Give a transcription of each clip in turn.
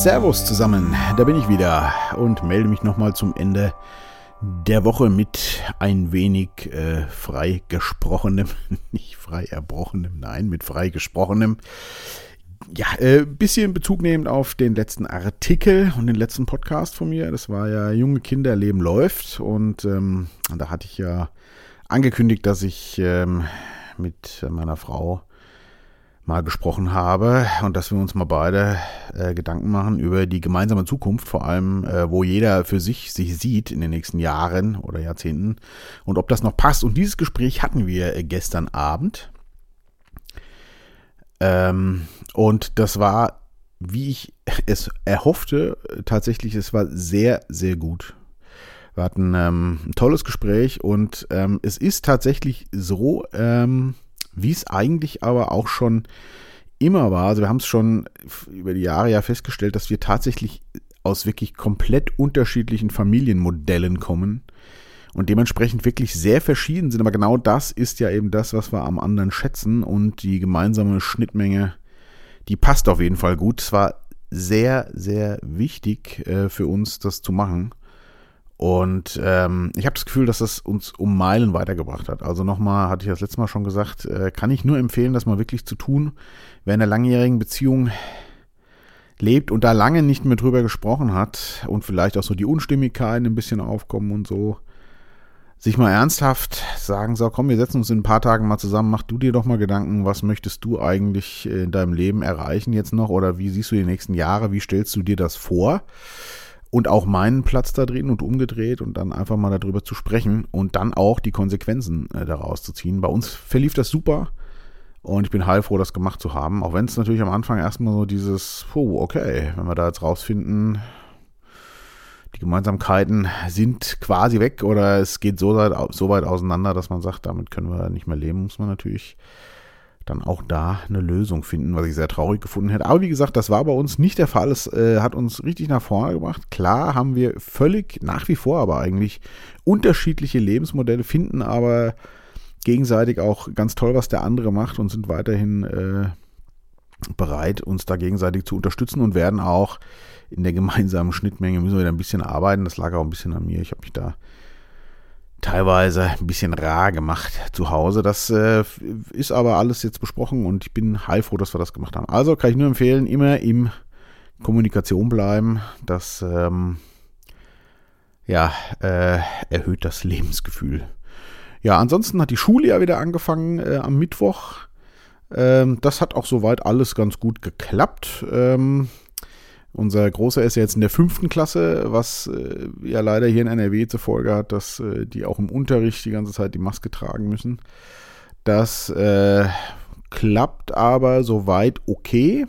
Servus zusammen, da bin ich wieder und melde mich nochmal zum Ende der Woche mit ein wenig äh, frei gesprochenem, nicht frei erbrochenem, nein, mit frei gesprochenem. Ja, äh, bisschen Bezug nehmend auf den letzten Artikel und den letzten Podcast von mir. Das war ja Junge Kinder Leben läuft und ähm, da hatte ich ja angekündigt, dass ich ähm, mit meiner Frau mal gesprochen habe und dass wir uns mal beide äh, Gedanken machen über die gemeinsame Zukunft, vor allem äh, wo jeder für sich sich sieht in den nächsten Jahren oder Jahrzehnten und ob das noch passt. Und dieses Gespräch hatten wir äh, gestern Abend ähm, und das war, wie ich es erhoffte, tatsächlich, es war sehr, sehr gut. Wir hatten ähm, ein tolles Gespräch und ähm, es ist tatsächlich so, ähm, wie es eigentlich aber auch schon immer war. Also wir haben es schon über die Jahre ja festgestellt, dass wir tatsächlich aus wirklich komplett unterschiedlichen Familienmodellen kommen und dementsprechend wirklich sehr verschieden sind. Aber genau das ist ja eben das, was wir am anderen schätzen und die gemeinsame Schnittmenge, die passt auf jeden Fall gut. Es war sehr, sehr wichtig äh, für uns, das zu machen. Und ähm, ich habe das Gefühl, dass das uns um Meilen weitergebracht hat. Also nochmal, hatte ich das letzte Mal schon gesagt, äh, kann ich nur empfehlen, das mal wirklich zu tun. Wer in einer langjährigen Beziehung lebt und da lange nicht mehr drüber gesprochen hat und vielleicht auch so die Unstimmigkeiten ein bisschen aufkommen und so, sich mal ernsthaft sagen, so komm, wir setzen uns in ein paar Tagen mal zusammen, mach du dir doch mal Gedanken, was möchtest du eigentlich in deinem Leben erreichen jetzt noch oder wie siehst du die nächsten Jahre, wie stellst du dir das vor? Und auch meinen Platz da drin und umgedreht und dann einfach mal darüber zu sprechen und dann auch die Konsequenzen äh, daraus zu ziehen. Bei uns verlief das super und ich bin heilfroh, das gemacht zu haben, auch wenn es natürlich am Anfang erstmal so dieses, puh, okay, wenn wir da jetzt rausfinden, die Gemeinsamkeiten sind quasi weg oder es geht so so weit auseinander, dass man sagt, damit können wir nicht mehr leben, muss man natürlich dann auch da eine Lösung finden, was ich sehr traurig gefunden hätte. Aber wie gesagt, das war bei uns nicht der Fall. Es äh, hat uns richtig nach vorne gebracht. Klar haben wir völlig nach wie vor aber eigentlich unterschiedliche Lebensmodelle, finden aber gegenseitig auch ganz toll, was der andere macht und sind weiterhin äh, bereit, uns da gegenseitig zu unterstützen und werden auch in der gemeinsamen Schnittmenge müssen wir da ein bisschen arbeiten. Das lag auch ein bisschen an mir. Ich habe mich da teilweise ein bisschen rar gemacht zu Hause. Das äh, ist aber alles jetzt besprochen und ich bin heilfroh, dass wir das gemacht haben. Also kann ich nur empfehlen, immer im Kommunikation bleiben. Das ähm, ja, äh, erhöht das Lebensgefühl. Ja, ansonsten hat die Schule ja wieder angefangen äh, am Mittwoch. Ähm, das hat auch soweit alles ganz gut geklappt. Ähm, unser Großer ist ja jetzt in der fünften Klasse, was äh, ja leider hier in NRW zur Folge hat, dass äh, die auch im Unterricht die ganze Zeit die Maske tragen müssen. Das äh, klappt aber soweit okay.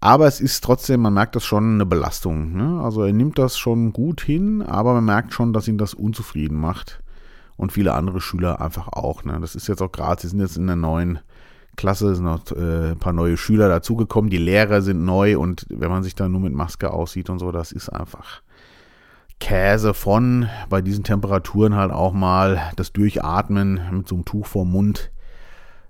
Aber es ist trotzdem, man merkt das schon eine Belastung. Ne? Also er nimmt das schon gut hin, aber man merkt schon, dass ihn das unzufrieden macht. Und viele andere Schüler einfach auch. Ne? Das ist jetzt auch gerade, sie sind jetzt in der neuen Klasse, sind noch äh, ein paar neue Schüler dazugekommen, die Lehrer sind neu und wenn man sich da nur mit Maske aussieht und so, das ist einfach Käse von bei diesen Temperaturen halt auch mal das Durchatmen mit so einem Tuch vorm Mund.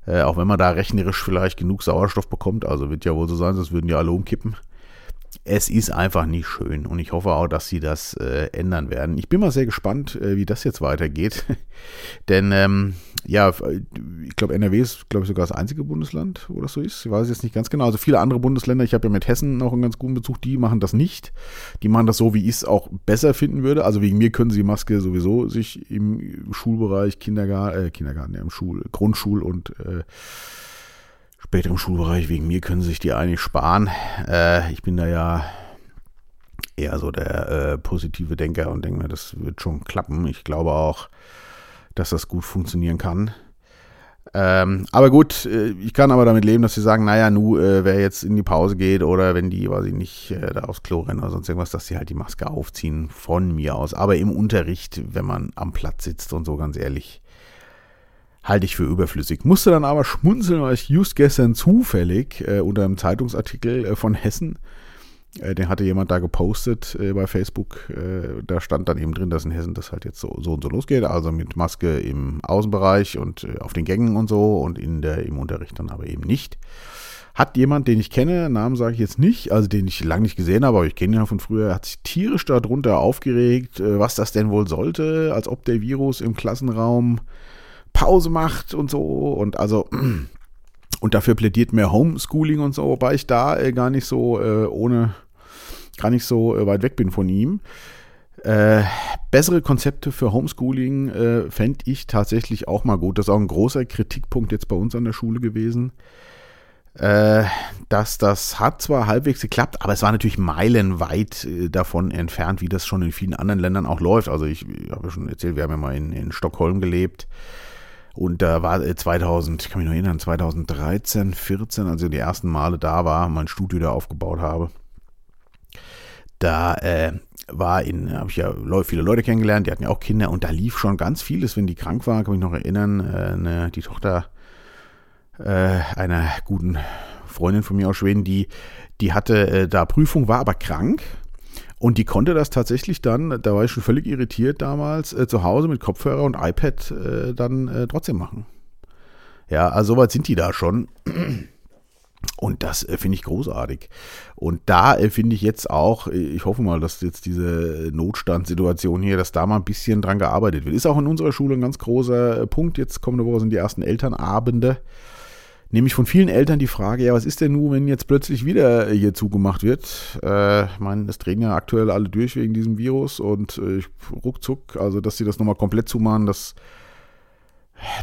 Äh, auch wenn man da rechnerisch vielleicht genug Sauerstoff bekommt, also wird ja wohl so sein, sonst würden ja alle umkippen es ist einfach nicht schön und ich hoffe auch, dass sie das äh, ändern werden. Ich bin mal sehr gespannt, äh, wie das jetzt weitergeht. Denn ähm, ja, ich glaube, NRW ist, glaube ich, sogar das einzige Bundesland, wo das so ist. Ich weiß jetzt nicht ganz genau. Also viele andere Bundesländer, ich habe ja mit Hessen noch einen ganz guten Bezug, die machen das nicht. Die machen das so, wie ich es auch besser finden würde. Also wegen mir können sie die Maske sowieso sich im Schulbereich, Kindergarten, äh, Kindergarten, ja, im Schul, Grundschul und äh, später im Schulbereich, wegen mir können sie sich die eigentlich sparen. Äh, ich bin da ja eher so der äh, positive Denker und denke mir, das wird schon klappen. Ich glaube auch, dass das gut funktionieren kann. Ähm, aber gut, äh, ich kann aber damit leben, dass sie sagen, naja, nu, äh, wer jetzt in die Pause geht oder wenn die, weiß ich nicht, äh, da aufs Klo rennen oder sonst irgendwas, dass sie halt die Maske aufziehen von mir aus. Aber im Unterricht, wenn man am Platz sitzt und so, ganz ehrlich, halte ich für überflüssig. Musste dann aber schmunzeln, weil ich just gestern zufällig äh, unter einem Zeitungsartikel äh, von Hessen, den hatte jemand da gepostet äh, bei Facebook, äh, da stand dann eben drin, dass in Hessen das halt jetzt so, so und so losgeht, also mit Maske im Außenbereich und äh, auf den Gängen und so und in der, im Unterricht dann aber eben nicht. hat jemand, den ich kenne, Namen sage ich jetzt nicht, also den ich lange nicht gesehen habe, aber ich kenne ihn ja von früher, hat sich tierisch darunter aufgeregt, äh, was das denn wohl sollte, als ob der Virus im Klassenraum Pause macht und so. Und also und dafür plädiert mehr Homeschooling und so, wobei ich da äh, gar nicht so äh, ohne, gar nicht so äh, weit weg bin von ihm. Äh, bessere Konzepte für Homeschooling äh, fände ich tatsächlich auch mal gut. Das ist auch ein großer Kritikpunkt jetzt bei uns an der Schule gewesen. Äh, dass das hat zwar halbwegs geklappt, aber es war natürlich meilenweit äh, davon entfernt, wie das schon in vielen anderen Ländern auch läuft. Also ich, ich habe ja schon erzählt, wir haben ja mal in, in Stockholm gelebt. Und da war 2000, äh, ich kann mich noch erinnern, 2013, 14, als ich die ersten Male da war, mein Studio da aufgebaut habe. Da äh, war in, habe ich ja viele Leute kennengelernt, die hatten ja auch Kinder und da lief schon ganz vieles, wenn die krank waren, kann mich noch erinnern, äh, ne, die Tochter äh, einer guten Freundin von mir aus Schweden, die, die hatte äh, da Prüfung, war aber krank und die konnte das tatsächlich dann, da war ich schon völlig irritiert damals, äh, zu Hause mit Kopfhörer und iPad äh, dann äh, trotzdem machen. Ja, also soweit sind die da schon. Und das äh, finde ich großartig. Und da äh, finde ich jetzt auch, äh, ich hoffe mal, dass jetzt diese Notstandssituation hier, dass da mal ein bisschen dran gearbeitet wird. Ist auch in unserer Schule ein ganz großer Punkt. Jetzt kommende Woche sind die ersten Elternabende. Nämlich von vielen Eltern die Frage, ja, was ist denn nun, wenn jetzt plötzlich wieder hier zugemacht wird? Äh, ich meine, es drehen ja aktuell alle durch wegen diesem Virus und äh, ruckzuck, also dass sie das nochmal komplett zumachen, das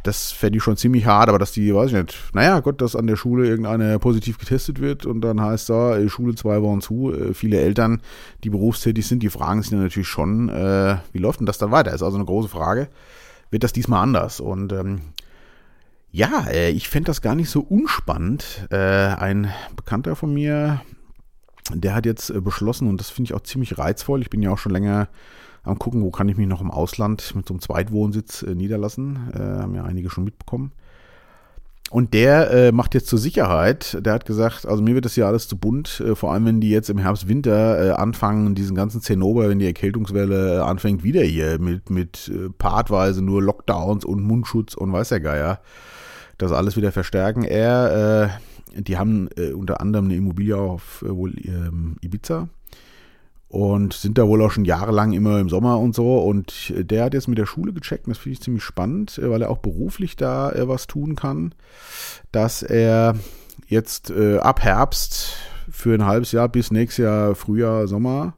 das fände ich schon ziemlich hart, aber dass die, weiß ich nicht, naja, Gott, dass an der Schule irgendeine positiv getestet wird und dann heißt da, Schule zwei Wochen zu. Äh, viele Eltern, die berufstätig sind, die fragen sich natürlich schon, äh, wie läuft denn das dann weiter? Ist also eine große Frage. Wird das diesmal anders? Und ähm, ja, äh, ich fände das gar nicht so unspannend. Äh, ein Bekannter von mir, der hat jetzt äh, beschlossen, und das finde ich auch ziemlich reizvoll, ich bin ja auch schon länger am gucken, wo kann ich mich noch im Ausland mit so einem Zweitwohnsitz äh, niederlassen. Äh, haben ja einige schon mitbekommen. Und der äh, macht jetzt zur Sicherheit, der hat gesagt, also mir wird das hier alles zu bunt, äh, vor allem wenn die jetzt im Herbst, Winter äh, anfangen, diesen ganzen Zinnober, wenn die Erkältungswelle äh, anfängt, wieder hier mit, mit äh, partweise nur Lockdowns und Mundschutz und weiß der Geier, das alles wieder verstärken. Er, äh, die haben äh, unter anderem eine Immobilie auf äh, wohl ähm, Ibiza und sind da wohl auch schon jahrelang immer im Sommer und so. Und der hat jetzt mit der Schule gecheckt, und das finde ich ziemlich spannend, äh, weil er auch beruflich da äh, was tun kann, dass er jetzt äh, ab Herbst für ein halbes Jahr bis nächstes Jahr Frühjahr, Sommer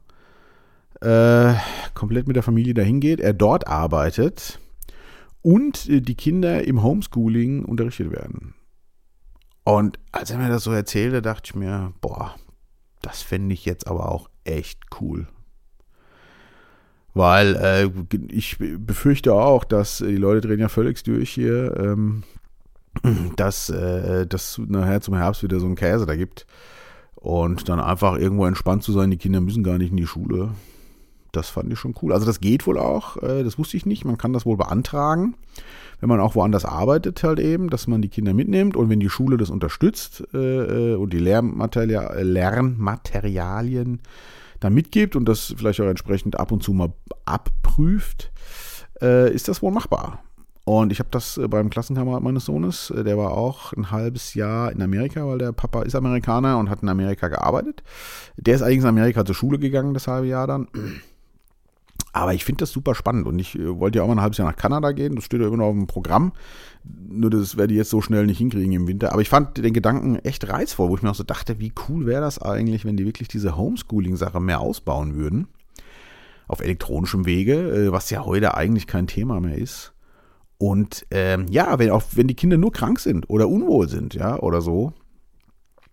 äh, komplett mit der Familie dahin geht, er dort arbeitet und äh, die Kinder im Homeschooling unterrichtet werden. Und als er mir das so erzählte, dachte ich mir, boah, das fände ich jetzt aber auch echt cool. Weil äh, ich befürchte auch, dass die Leute drehen ja völlig durch hier, ähm, dass äh, das nachher zum Herbst wieder so ein Käse da gibt. Und dann einfach irgendwo entspannt zu sein, die Kinder müssen gar nicht in die Schule. Das fand ich schon cool. Also das geht wohl auch, äh, das wusste ich nicht. Man kann das wohl beantragen wenn man auch woanders arbeitet, halt eben, dass man die Kinder mitnimmt und wenn die Schule das unterstützt äh, äh und die Lernmateria Lernmaterialien dann mitgibt und das vielleicht auch entsprechend ab und zu mal abprüft, äh, ist das wohl machbar. Und ich habe das äh, beim Klassenkamerad meines Sohnes, äh, der war auch ein halbes Jahr in Amerika, weil der Papa ist Amerikaner und hat in Amerika gearbeitet. Der ist eigentlich in Amerika zur Schule gegangen, das halbe Jahr dann. Aber ich finde das super spannend und ich äh, wollte ja auch mal ein halbes Jahr nach Kanada gehen. Das steht ja immer noch auf dem Programm. Nur das werde ich jetzt so schnell nicht hinkriegen im Winter. Aber ich fand den Gedanken echt reizvoll, wo ich mir auch so dachte, wie cool wäre das eigentlich, wenn die wirklich diese Homeschooling-Sache mehr ausbauen würden. Auf elektronischem Wege, äh, was ja heute eigentlich kein Thema mehr ist. Und ähm, ja, wenn auch wenn die Kinder nur krank sind oder unwohl sind, ja, oder so,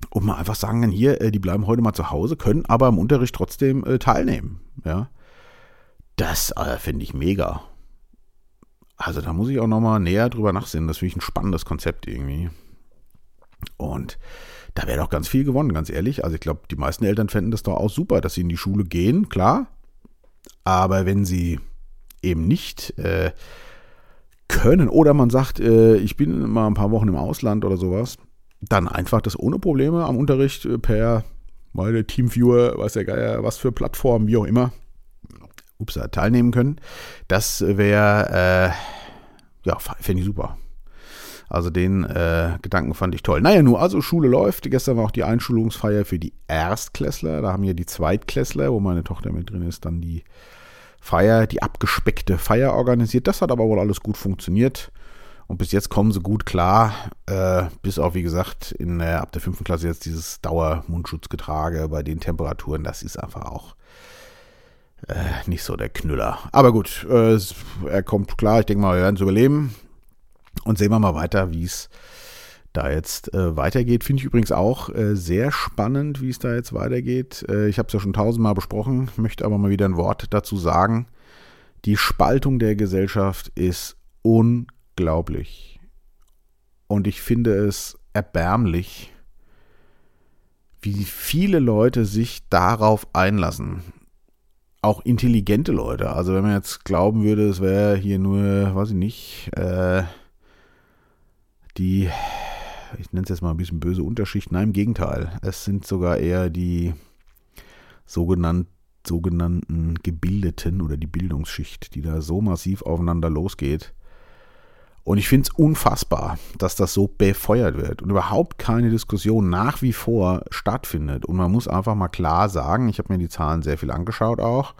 und mal einfach sagen dann hier, äh, die bleiben heute mal zu Hause, können aber im Unterricht trotzdem äh, teilnehmen, ja. Das äh, finde ich mega. Also da muss ich auch nochmal näher drüber nachsehen. Das finde ich ein spannendes Konzept irgendwie. Und da wäre doch ganz viel gewonnen, ganz ehrlich. Also ich glaube, die meisten Eltern fänden das doch auch super, dass sie in die Schule gehen, klar. Aber wenn sie eben nicht äh, können oder man sagt, äh, ich bin mal ein paar Wochen im Ausland oder sowas, dann einfach das ohne Probleme am Unterricht äh, per meine Teamviewer, was der Geier, was für Plattformen, wie auch immer, ups, teilnehmen können. Das wäre, äh, ja, fände ich super. Also den äh, Gedanken fand ich toll. Naja, nur also Schule läuft. Gestern war auch die Einschulungsfeier für die Erstklässler. Da haben ja die Zweitklässler, wo meine Tochter mit drin ist, dann die Feier, die abgespeckte Feier organisiert. Das hat aber wohl alles gut funktioniert. Und bis jetzt kommen sie gut klar, äh, bis auf, wie gesagt, in, äh, ab der fünften Klasse jetzt dieses Dauermundschutzgetrage bei den Temperaturen. Das ist einfach auch äh, nicht so der Knüller. Aber gut, äh, er kommt klar. Ich denke mal, wir werden es überleben. Und sehen wir mal weiter, wie es da jetzt äh, weitergeht. Finde ich übrigens auch äh, sehr spannend, wie es da jetzt weitergeht. Äh, ich habe es ja schon tausendmal besprochen, möchte aber mal wieder ein Wort dazu sagen. Die Spaltung der Gesellschaft ist unglaublich. Und ich finde es erbärmlich, wie viele Leute sich darauf einlassen. Auch intelligente Leute. Also wenn man jetzt glauben würde, es wäre hier nur, weiß ich nicht, äh, die, ich nenne es jetzt mal ein bisschen böse Unterschicht. Nein, im Gegenteil. Es sind sogar eher die sogenannten sogenannten Gebildeten oder die Bildungsschicht, die da so massiv aufeinander losgeht. Und ich finde es unfassbar, dass das so befeuert wird und überhaupt keine Diskussion nach wie vor stattfindet. Und man muss einfach mal klar sagen, ich habe mir die Zahlen sehr viel angeschaut auch,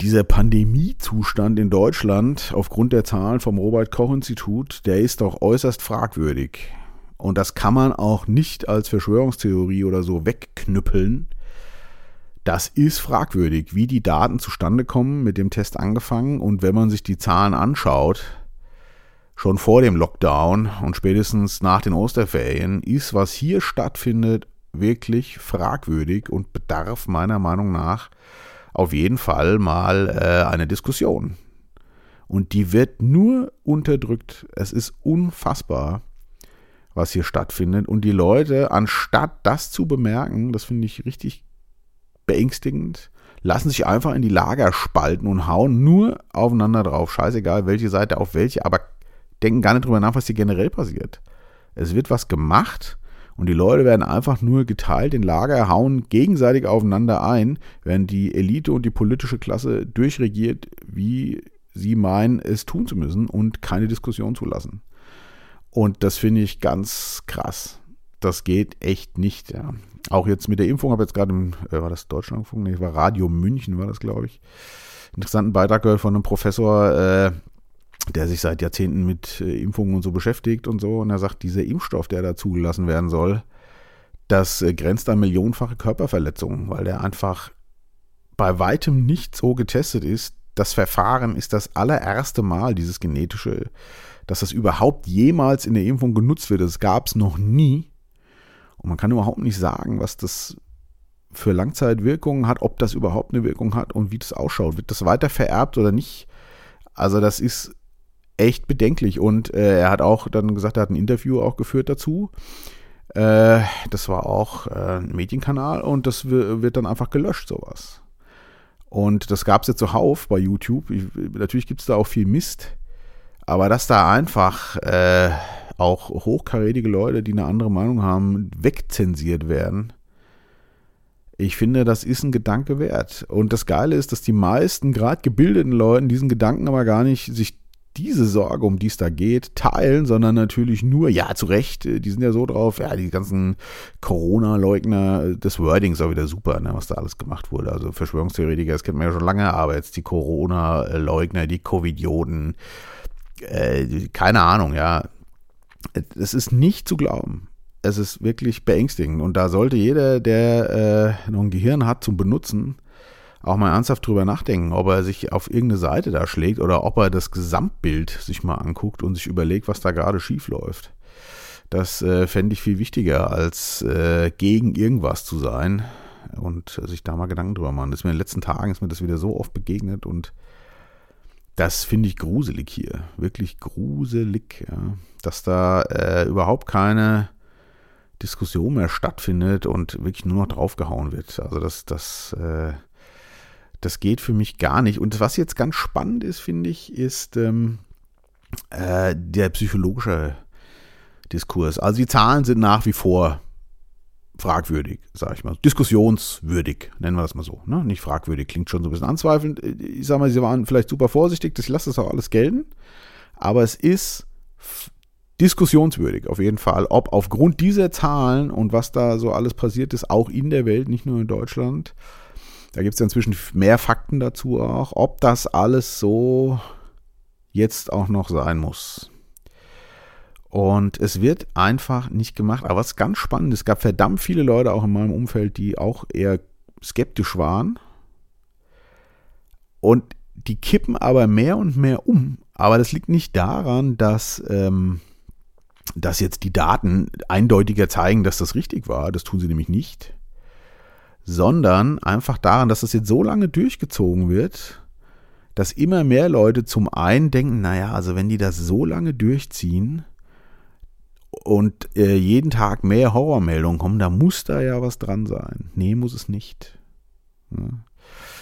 dieser Pandemiezustand in Deutschland aufgrund der Zahlen vom Robert Koch Institut, der ist doch äußerst fragwürdig. Und das kann man auch nicht als Verschwörungstheorie oder so wegknüppeln. Das ist fragwürdig, wie die Daten zustande kommen, mit dem Test angefangen. Und wenn man sich die Zahlen anschaut, schon vor dem Lockdown und spätestens nach den Osterferien, ist, was hier stattfindet, wirklich fragwürdig und bedarf meiner Meinung nach auf jeden Fall mal äh, eine Diskussion. Und die wird nur unterdrückt. Es ist unfassbar, was hier stattfindet. Und die Leute, anstatt das zu bemerken, das finde ich richtig beängstigend, lassen sich einfach in die Lager spalten und hauen nur aufeinander drauf. Scheißegal, welche Seite auf welche, aber denken gar nicht drüber nach, was hier generell passiert. Es wird was gemacht und die Leute werden einfach nur geteilt in Lager, hauen gegenseitig aufeinander ein, während die Elite und die politische Klasse durchregiert, wie sie meinen, es tun zu müssen und keine Diskussion zulassen. Und das finde ich ganz krass. Das geht echt nicht. Ja. Auch jetzt mit der Impfung, habe jetzt gerade, äh, war das Deutschlandfunk? Nee, war Radio München, war das, glaube ich. Interessanten Beitrag gehört von einem Professor, äh, der sich seit Jahrzehnten mit äh, Impfungen und so beschäftigt und so. Und er sagt, dieser Impfstoff, der da zugelassen werden soll, das äh, grenzt an millionenfache Körperverletzungen, weil der einfach bei weitem nicht so getestet ist. Das Verfahren ist das allererste Mal, dieses genetische, dass das überhaupt jemals in der Impfung genutzt wird. Das gab es noch nie. Und man kann überhaupt nicht sagen, was das für Langzeitwirkungen hat, ob das überhaupt eine Wirkung hat und wie das ausschaut. Wird das weiter vererbt oder nicht? Also das ist echt bedenklich. Und äh, er hat auch dann gesagt, er hat ein Interview auch geführt dazu. Äh, das war auch äh, ein Medienkanal und das wird dann einfach gelöscht, sowas. Und das gab es jetzt zuhauf bei YouTube. Ich, natürlich gibt es da auch viel Mist. Aber dass da einfach äh, auch hochkarätige Leute, die eine andere Meinung haben, wegzensiert werden, ich finde, das ist ein Gedanke wert. Und das Geile ist, dass die meisten gerade gebildeten Leute diesen Gedanken aber gar nicht sich diese Sorge, um die es da geht, teilen, sondern natürlich nur, ja, zu Recht, äh, die sind ja so drauf, ja, die ganzen Corona-Leugner, äh, das Wording ist auch wieder super, ne, was da alles gemacht wurde. Also Verschwörungstheoretiker, das kennt man ja schon lange, aber jetzt die Corona-Leugner, die Covidioten, äh, keine Ahnung, ja. Es ist nicht zu glauben. Es ist wirklich beängstigend. Und da sollte jeder, der äh, noch ein Gehirn hat zum Benutzen, auch mal ernsthaft drüber nachdenken, ob er sich auf irgendeine Seite da schlägt oder ob er das Gesamtbild sich mal anguckt und sich überlegt, was da gerade schief läuft. Das äh, fände ich viel wichtiger, als äh, gegen irgendwas zu sein und sich da mal Gedanken drüber machen. Das ist mir in den letzten Tagen ist mir das wieder so oft begegnet und das finde ich gruselig hier. Wirklich gruselig, ja. dass da äh, überhaupt keine Diskussion mehr stattfindet und wirklich nur noch draufgehauen wird. Also das, das äh, das geht für mich gar nicht. Und was jetzt ganz spannend ist, finde ich, ist ähm, äh, der psychologische Diskurs. Also die Zahlen sind nach wie vor fragwürdig, sage ich mal. Diskussionswürdig, nennen wir das mal so. Ne? Nicht fragwürdig, klingt schon so ein bisschen anzweifelnd. Ich sage mal, sie waren vielleicht super vorsichtig, das lasse das auch alles gelten. Aber es ist diskussionswürdig auf jeden Fall, ob aufgrund dieser Zahlen und was da so alles passiert ist, auch in der Welt, nicht nur in Deutschland, da gibt es ja inzwischen mehr Fakten dazu auch, ob das alles so jetzt auch noch sein muss. Und es wird einfach nicht gemacht. Aber was ganz spannend es gab verdammt viele Leute auch in meinem Umfeld, die auch eher skeptisch waren. Und die kippen aber mehr und mehr um. Aber das liegt nicht daran, dass, ähm, dass jetzt die Daten eindeutiger zeigen, dass das richtig war. Das tun sie nämlich nicht. Sondern einfach daran, dass das jetzt so lange durchgezogen wird, dass immer mehr Leute zum einen denken, naja, also wenn die das so lange durchziehen und äh, jeden Tag mehr Horrormeldungen kommen, da muss da ja was dran sein. Nee, muss es nicht. Ja.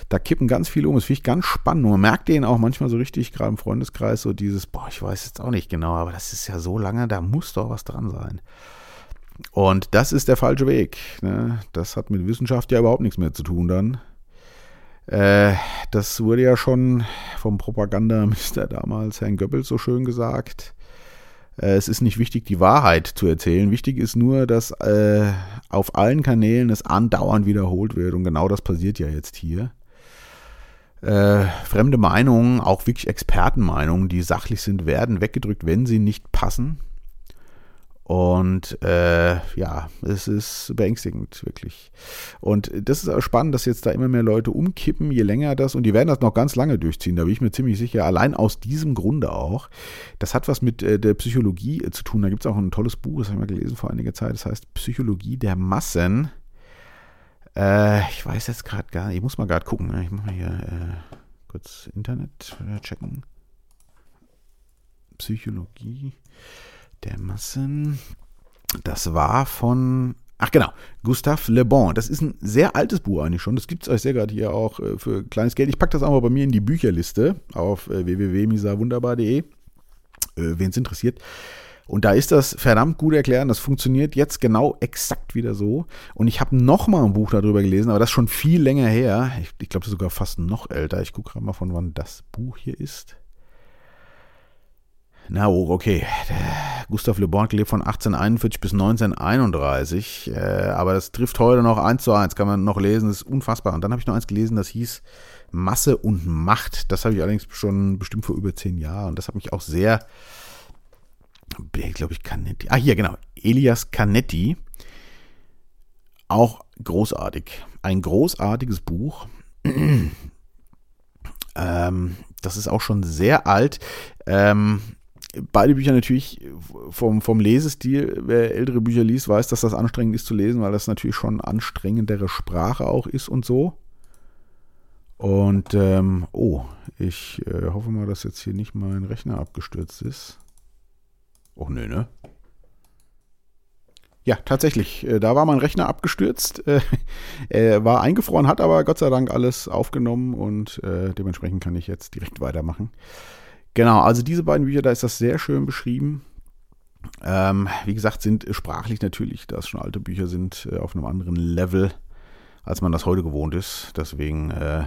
Da kippen ganz viele um. Das finde ich ganz spannend. man merkt denen auch manchmal so richtig, gerade im Freundeskreis, so dieses, boah, ich weiß jetzt auch nicht genau, aber das ist ja so lange, da muss doch was dran sein. Und das ist der falsche Weg. Ne? Das hat mit Wissenschaft ja überhaupt nichts mehr zu tun dann. Äh, das wurde ja schon vom Propagandaminister damals, Herrn Goebbels, so schön gesagt. Äh, es ist nicht wichtig, die Wahrheit zu erzählen. Wichtig ist nur, dass äh, auf allen Kanälen es andauernd wiederholt wird. Und genau das passiert ja jetzt hier. Äh, fremde Meinungen, auch wirklich Expertenmeinungen, die sachlich sind, werden weggedrückt, wenn sie nicht passen. Und äh, ja, es ist beängstigend, wirklich. Und das ist spannend, dass jetzt da immer mehr Leute umkippen, je länger das, und die werden das noch ganz lange durchziehen, da bin ich mir ziemlich sicher, allein aus diesem Grunde auch. Das hat was mit äh, der Psychologie äh, zu tun. Da gibt es auch ein tolles Buch, das habe ich mal gelesen vor einiger Zeit, das heißt Psychologie der Massen. Äh, ich weiß jetzt gerade gar nicht, ich muss mal gerade gucken, ne? ich mache mal hier äh, kurz Internet äh, checken. Psychologie der Massen. Das war von, ach genau, Gustave Le Bon. Das ist ein sehr altes Buch eigentlich schon. Das gibt es euch sehr gerade hier auch äh, für kleines Geld. Ich packe das auch mal bei mir in die Bücherliste auf äh, www.misawunderbar.de, äh, wen es interessiert. Und da ist das verdammt gut erklärt. Das funktioniert jetzt genau exakt wieder so. Und ich habe noch mal ein Buch darüber gelesen, aber das ist schon viel länger her. Ich, ich glaube, das ist sogar fast noch älter. Ich gucke gerade mal, von wann das Buch hier ist. Na, oh, okay. Gustav Le Bon lebt von 1841 bis 1931, äh, aber das trifft heute noch eins zu eins, kann man noch lesen, das ist unfassbar. Und dann habe ich noch eins gelesen, das hieß Masse und Macht. Das habe ich allerdings schon bestimmt vor über zehn Jahren. Und das hat mich auch sehr, glaube ich, Canetti. Ah, hier, genau. Elias Canetti. Auch großartig. Ein großartiges Buch. ähm, das ist auch schon sehr alt. Ähm, beide Bücher natürlich vom, vom Lesestil, wer ältere Bücher liest, weiß, dass das anstrengend ist zu lesen, weil das natürlich schon anstrengendere Sprache auch ist und so. Und, ähm, oh, ich äh, hoffe mal, dass jetzt hier nicht mein Rechner abgestürzt ist. Och, nö, ne? Ja, tatsächlich. Äh, da war mein Rechner abgestürzt. Äh, war eingefroren, hat aber Gott sei Dank alles aufgenommen und äh, dementsprechend kann ich jetzt direkt weitermachen. Genau, also diese beiden Bücher, da ist das sehr schön beschrieben. Ähm, wie gesagt, sind sprachlich natürlich, da es schon alte Bücher sind, äh, auf einem anderen Level, als man das heute gewohnt ist. Deswegen äh,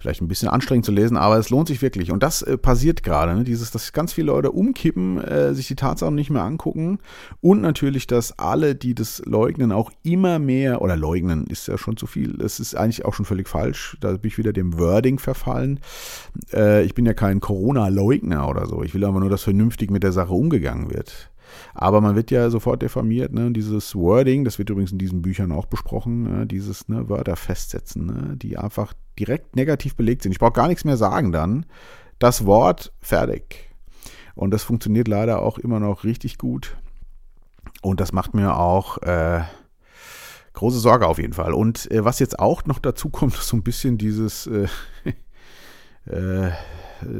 vielleicht ein bisschen anstrengend zu lesen, aber es lohnt sich wirklich. Und das äh, passiert gerade, ne? dieses, dass ganz viele Leute umkippen, äh, sich die Tatsachen nicht mehr angucken und natürlich, dass alle, die das leugnen, auch immer mehr, oder leugnen ist ja schon zu viel, es ist eigentlich auch schon völlig falsch, da bin ich wieder dem Wording verfallen. Äh, ich bin ja kein Corona-Leugner oder so, ich will aber nur, dass vernünftig mit der Sache umgegangen wird. Aber man wird ja sofort diffamiert, ne? Dieses Wording, das wird übrigens in diesen Büchern auch besprochen, ne? dieses ne, Wörter festsetzen, ne? die einfach direkt negativ belegt sind. Ich brauche gar nichts mehr sagen dann. Das Wort fertig. Und das funktioniert leider auch immer noch richtig gut. Und das macht mir auch äh, große Sorge auf jeden Fall. Und äh, was jetzt auch noch dazu kommt, ist so ein bisschen dieses, äh, äh,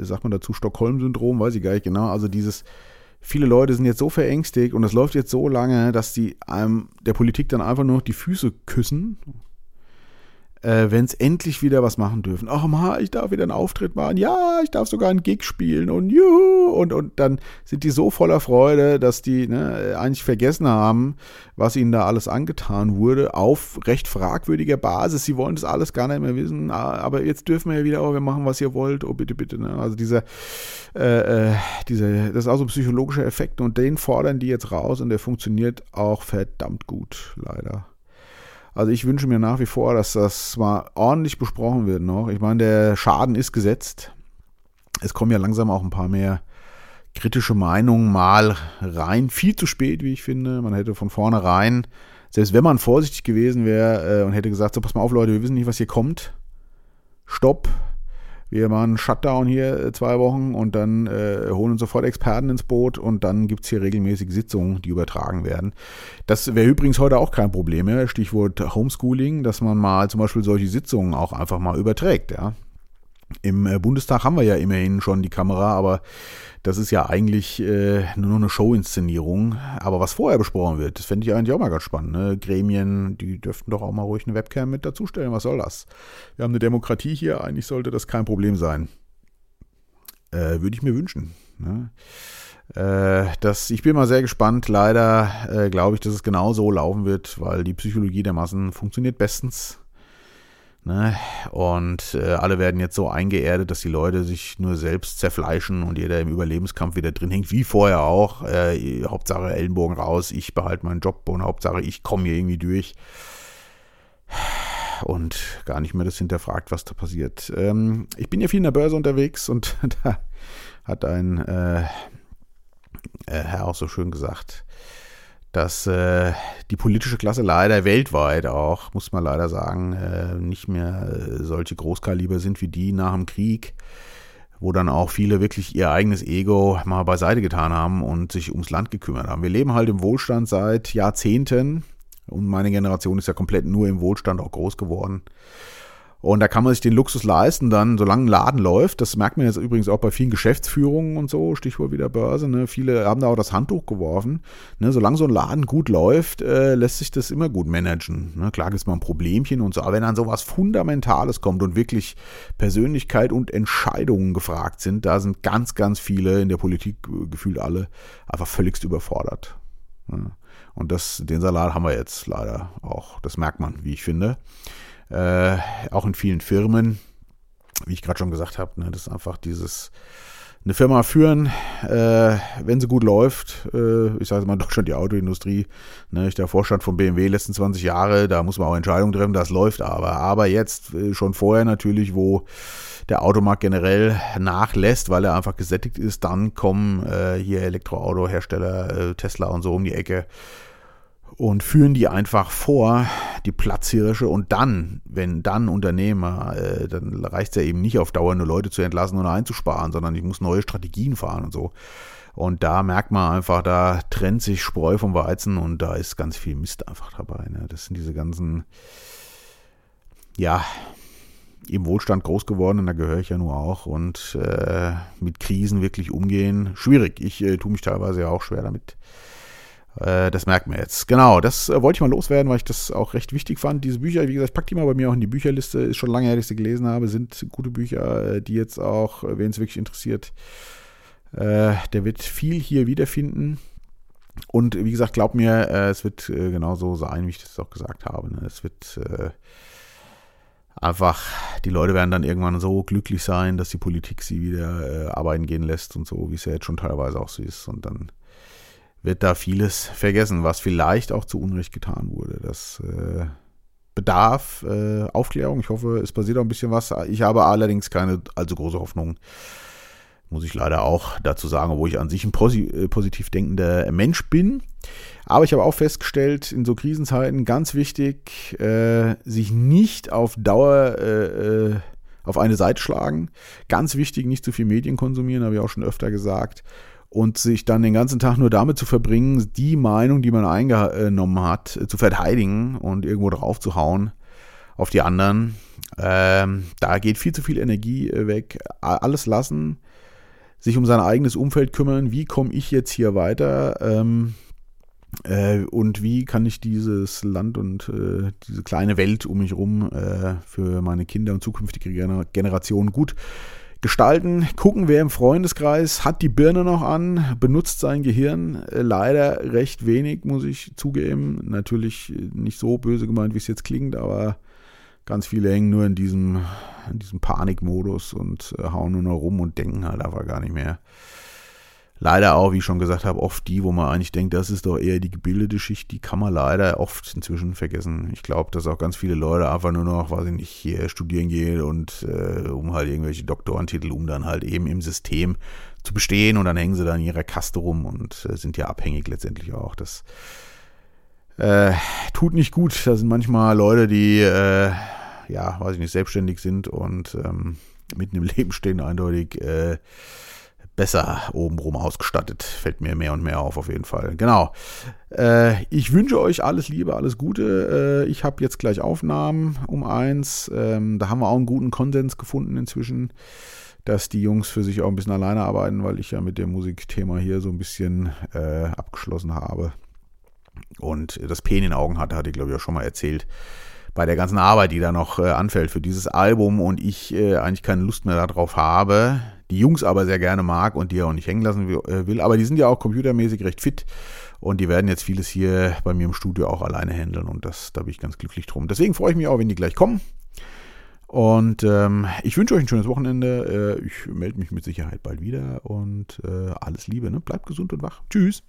sagt man dazu, Stockholm-Syndrom, weiß ich gar nicht genau. Also dieses, viele Leute sind jetzt so verängstigt und es läuft jetzt so lange, dass die einem der Politik dann einfach nur noch die Füße küssen äh, wenn es endlich wieder was machen dürfen. Ach ma, ich darf wieder einen Auftritt machen. Ja, ich darf sogar einen Gig spielen und juhu. Und, und dann sind die so voller Freude, dass die ne, eigentlich vergessen haben, was ihnen da alles angetan wurde, auf recht fragwürdiger Basis. Sie wollen das alles gar nicht mehr wissen, aber jetzt dürfen wir ja wieder, oh, wir machen, was ihr wollt. Oh, bitte, bitte. Ne? Also dieser, äh, äh, dieser, das ist auch so ein psychologischer Effekt und den fordern die jetzt raus und der funktioniert auch verdammt gut, leider. Also ich wünsche mir nach wie vor, dass das mal ordentlich besprochen wird noch. Ich meine, der Schaden ist gesetzt. Es kommen ja langsam auch ein paar mehr kritische Meinungen mal rein. Viel zu spät, wie ich finde. Man hätte von vornherein, selbst wenn man vorsichtig gewesen wäre äh, und hätte gesagt, so pass mal auf Leute, wir wissen nicht, was hier kommt. Stopp, wir machen Shutdown hier äh, zwei Wochen und dann äh, holen uns sofort Experten ins Boot und dann gibt es hier regelmäßig Sitzungen, die übertragen werden. Das wäre übrigens heute auch kein Problem mehr. Stichwort Homeschooling, dass man mal zum Beispiel solche Sitzungen auch einfach mal überträgt, ja. Im äh, Bundestag haben wir ja immerhin schon die Kamera, aber das ist ja eigentlich äh, nur eine Showinszenierung. Aber was vorher besprochen wird, das fände ich eigentlich auch mal ganz spannend. Ne? Gremien, die dürften doch auch mal ruhig eine Webcam mit dazustellen. Was soll das? Wir haben eine Demokratie hier, eigentlich sollte das kein Problem sein. Äh, Würde ich mir wünschen. Ne? Äh, das, ich bin mal sehr gespannt. Leider äh, glaube ich, dass es genau so laufen wird, weil die Psychologie der Massen funktioniert bestens. Ne? Und äh, alle werden jetzt so eingeerdet, dass die Leute sich nur selbst zerfleischen und jeder im Überlebenskampf wieder drin hängt, wie vorher auch. Äh, Hauptsache Ellenbogen raus, ich behalte meinen Job und Hauptsache ich komme hier irgendwie durch. Und gar nicht mehr das hinterfragt, was da passiert. Ähm, ich bin ja viel in der Börse unterwegs und da hat ein äh, äh Herr auch so schön gesagt, dass äh, die politische Klasse leider weltweit auch, muss man leider sagen, äh, nicht mehr äh, solche Großkaliber sind wie die nach dem Krieg, wo dann auch viele wirklich ihr eigenes Ego mal beiseite getan haben und sich ums Land gekümmert haben. Wir leben halt im Wohlstand seit Jahrzehnten und meine Generation ist ja komplett nur im Wohlstand auch groß geworden. Und da kann man sich den Luxus leisten, dann, solange ein Laden läuft, das merkt man jetzt übrigens auch bei vielen Geschäftsführungen und so, Stichwort wieder Börse, ne? viele haben da auch das Handtuch geworfen. Ne? Solange so ein Laden gut läuft, äh, lässt sich das immer gut managen. Ne? Klar gibt es mal ein Problemchen und so, aber wenn dann sowas Fundamentales kommt und wirklich Persönlichkeit und Entscheidungen gefragt sind, da sind ganz, ganz viele in der Politik, äh, gefühlt alle, einfach völligst überfordert. Ne? Und das, den Salat haben wir jetzt leider auch. Das merkt man, wie ich finde äh, auch in vielen Firmen, wie ich gerade schon gesagt habe, ne, das ist einfach dieses eine Firma führen, äh, wenn sie gut läuft, äh, ich sage mal in Deutschland die Autoindustrie, ne, ich der Vorstand von BMW letzten 20 Jahre, da muss man auch Entscheidungen treffen, das läuft aber. Aber jetzt äh, schon vorher natürlich, wo der Automarkt generell nachlässt, weil er einfach gesättigt ist, dann kommen äh, hier Elektroautohersteller, äh, Tesla und so um die Ecke und führen die einfach vor, die Platzhirsche. Und dann, wenn dann Unternehmer, äh, dann reicht es ja eben nicht auf Dauer nur Leute zu entlassen und einzusparen, sondern ich muss neue Strategien fahren und so. Und da merkt man einfach, da trennt sich Spreu vom Weizen und da ist ganz viel Mist einfach dabei. Ne? Das sind diese ganzen, ja, im Wohlstand groß geworden und da gehöre ich ja nur auch. Und äh, mit Krisen wirklich umgehen, schwierig. Ich äh, tue mich teilweise ja auch schwer damit das merkt man jetzt. Genau, das äh, wollte ich mal loswerden, weil ich das auch recht wichtig fand. Diese Bücher, wie gesagt, ich packe die mal bei mir auch in die Bücherliste. Ist schon lange her, dass ich sie gelesen habe. Sind gute Bücher, äh, die jetzt auch, wen es wirklich interessiert, der wird viel hier wiederfinden. Und wie gesagt, glaub mir, es wird genauso sein, wie ich das auch gesagt habe. Ne? Es wird einfach, die Leute werden dann irgendwann so glücklich sein, dass die Politik sie wieder arbeiten gehen lässt und so, wie es ja jetzt schon teilweise auch so ist. Und dann wird da vieles vergessen, was vielleicht auch zu Unrecht getan wurde. Das äh, bedarf äh, Aufklärung. Ich hoffe, es passiert auch ein bisschen was. Ich habe allerdings keine allzu große Hoffnung. Muss ich leider auch dazu sagen, obwohl ich an sich ein äh, positiv denkender Mensch bin. Aber ich habe auch festgestellt, in so Krisenzeiten ganz wichtig, äh, sich nicht auf Dauer äh, äh, auf eine Seite schlagen. Ganz wichtig, nicht zu viel Medien konsumieren, habe ich auch schon öfter gesagt und sich dann den ganzen Tag nur damit zu verbringen, die Meinung, die man eingenommen hat, zu verteidigen und irgendwo drauf zu hauen auf die anderen. Ähm, da geht viel zu viel Energie äh, weg. Alles lassen, sich um sein eigenes Umfeld kümmern. Wie komme ich jetzt hier weiter? Ähm, Äh, und wie kann ich dieses Land und äh, diese kleine Welt um mich herum äh, für meine Kinder und zukünftige Gener Generationen gut gestalten? Gucken, wer im Freundeskreis hat die Birne noch an, benutzt sein Gehirn. Äh, leider recht wenig, muss ich zugeben. Natürlich nicht so böse gemeint, wie es jetzt klingt, aber ganz viele hängen nur in diesem, in diesem Panikmodus und äh, hauen nur noch rum und denken halt einfach gar nicht mehr leider auch, wie ich schon gesagt habe, oft die, wo man eigentlich denkt, das ist doch eher die gebildete Schicht, die kann man leider oft inzwischen vergessen. Ich glaube, dass auch ganz viele Leute einfach nur noch, weiß ich nicht, hier studieren gehen und äh, um halt irgendwelche Doktorentitel, um dann halt eben im System zu bestehen und dann hängen sie da in ihrer Kaste rum und äh, sind ja abhängig letztendlich auch. Das äh, tut nicht gut. Da sind manchmal Leute, die, äh, ja, weiß ich nicht, selbstständig sind und ähm, mitten im Leben stehen, eindeutig äh, besser obenrum ausgestattet. Fällt mir mehr und mehr auf, auf jeden Fall. Genau. Äh, ich wünsche euch alles Liebe, alles Gute. Äh, ich habe jetzt gleich Aufnahmen um eins. Ähm, da haben wir auch einen guten Konsens gefunden inzwischen, dass die Jungs für sich auch ein bisschen alleine arbeiten, weil ich ja mit dem Musikthema hier so ein bisschen äh, abgeschlossen habe. Und das Pen in den Augen hatte, hatte ich glaube ich auch schon mal erzählt bei der ganzen Arbeit, die da noch äh, anfällt für dieses Album und ich äh, eigentlich keine Lust mehr darauf habe, die Jungs aber sehr gerne mag und die auch nicht hängen lassen äh, will. Aber die sind ja auch computermäßig recht fit und die werden jetzt vieles hier bei mir im Studio auch alleine handeln und das, da bin ich ganz glücklich drum. Deswegen freue ich mich auch, wenn die gleich kommen. Und ähm, ich wünsche euch ein schönes Wochenende. Äh, ich melde mich mit Sicherheit bald wieder und äh, alles Liebe. Ne? Bleibt gesund und wach. Tschüss.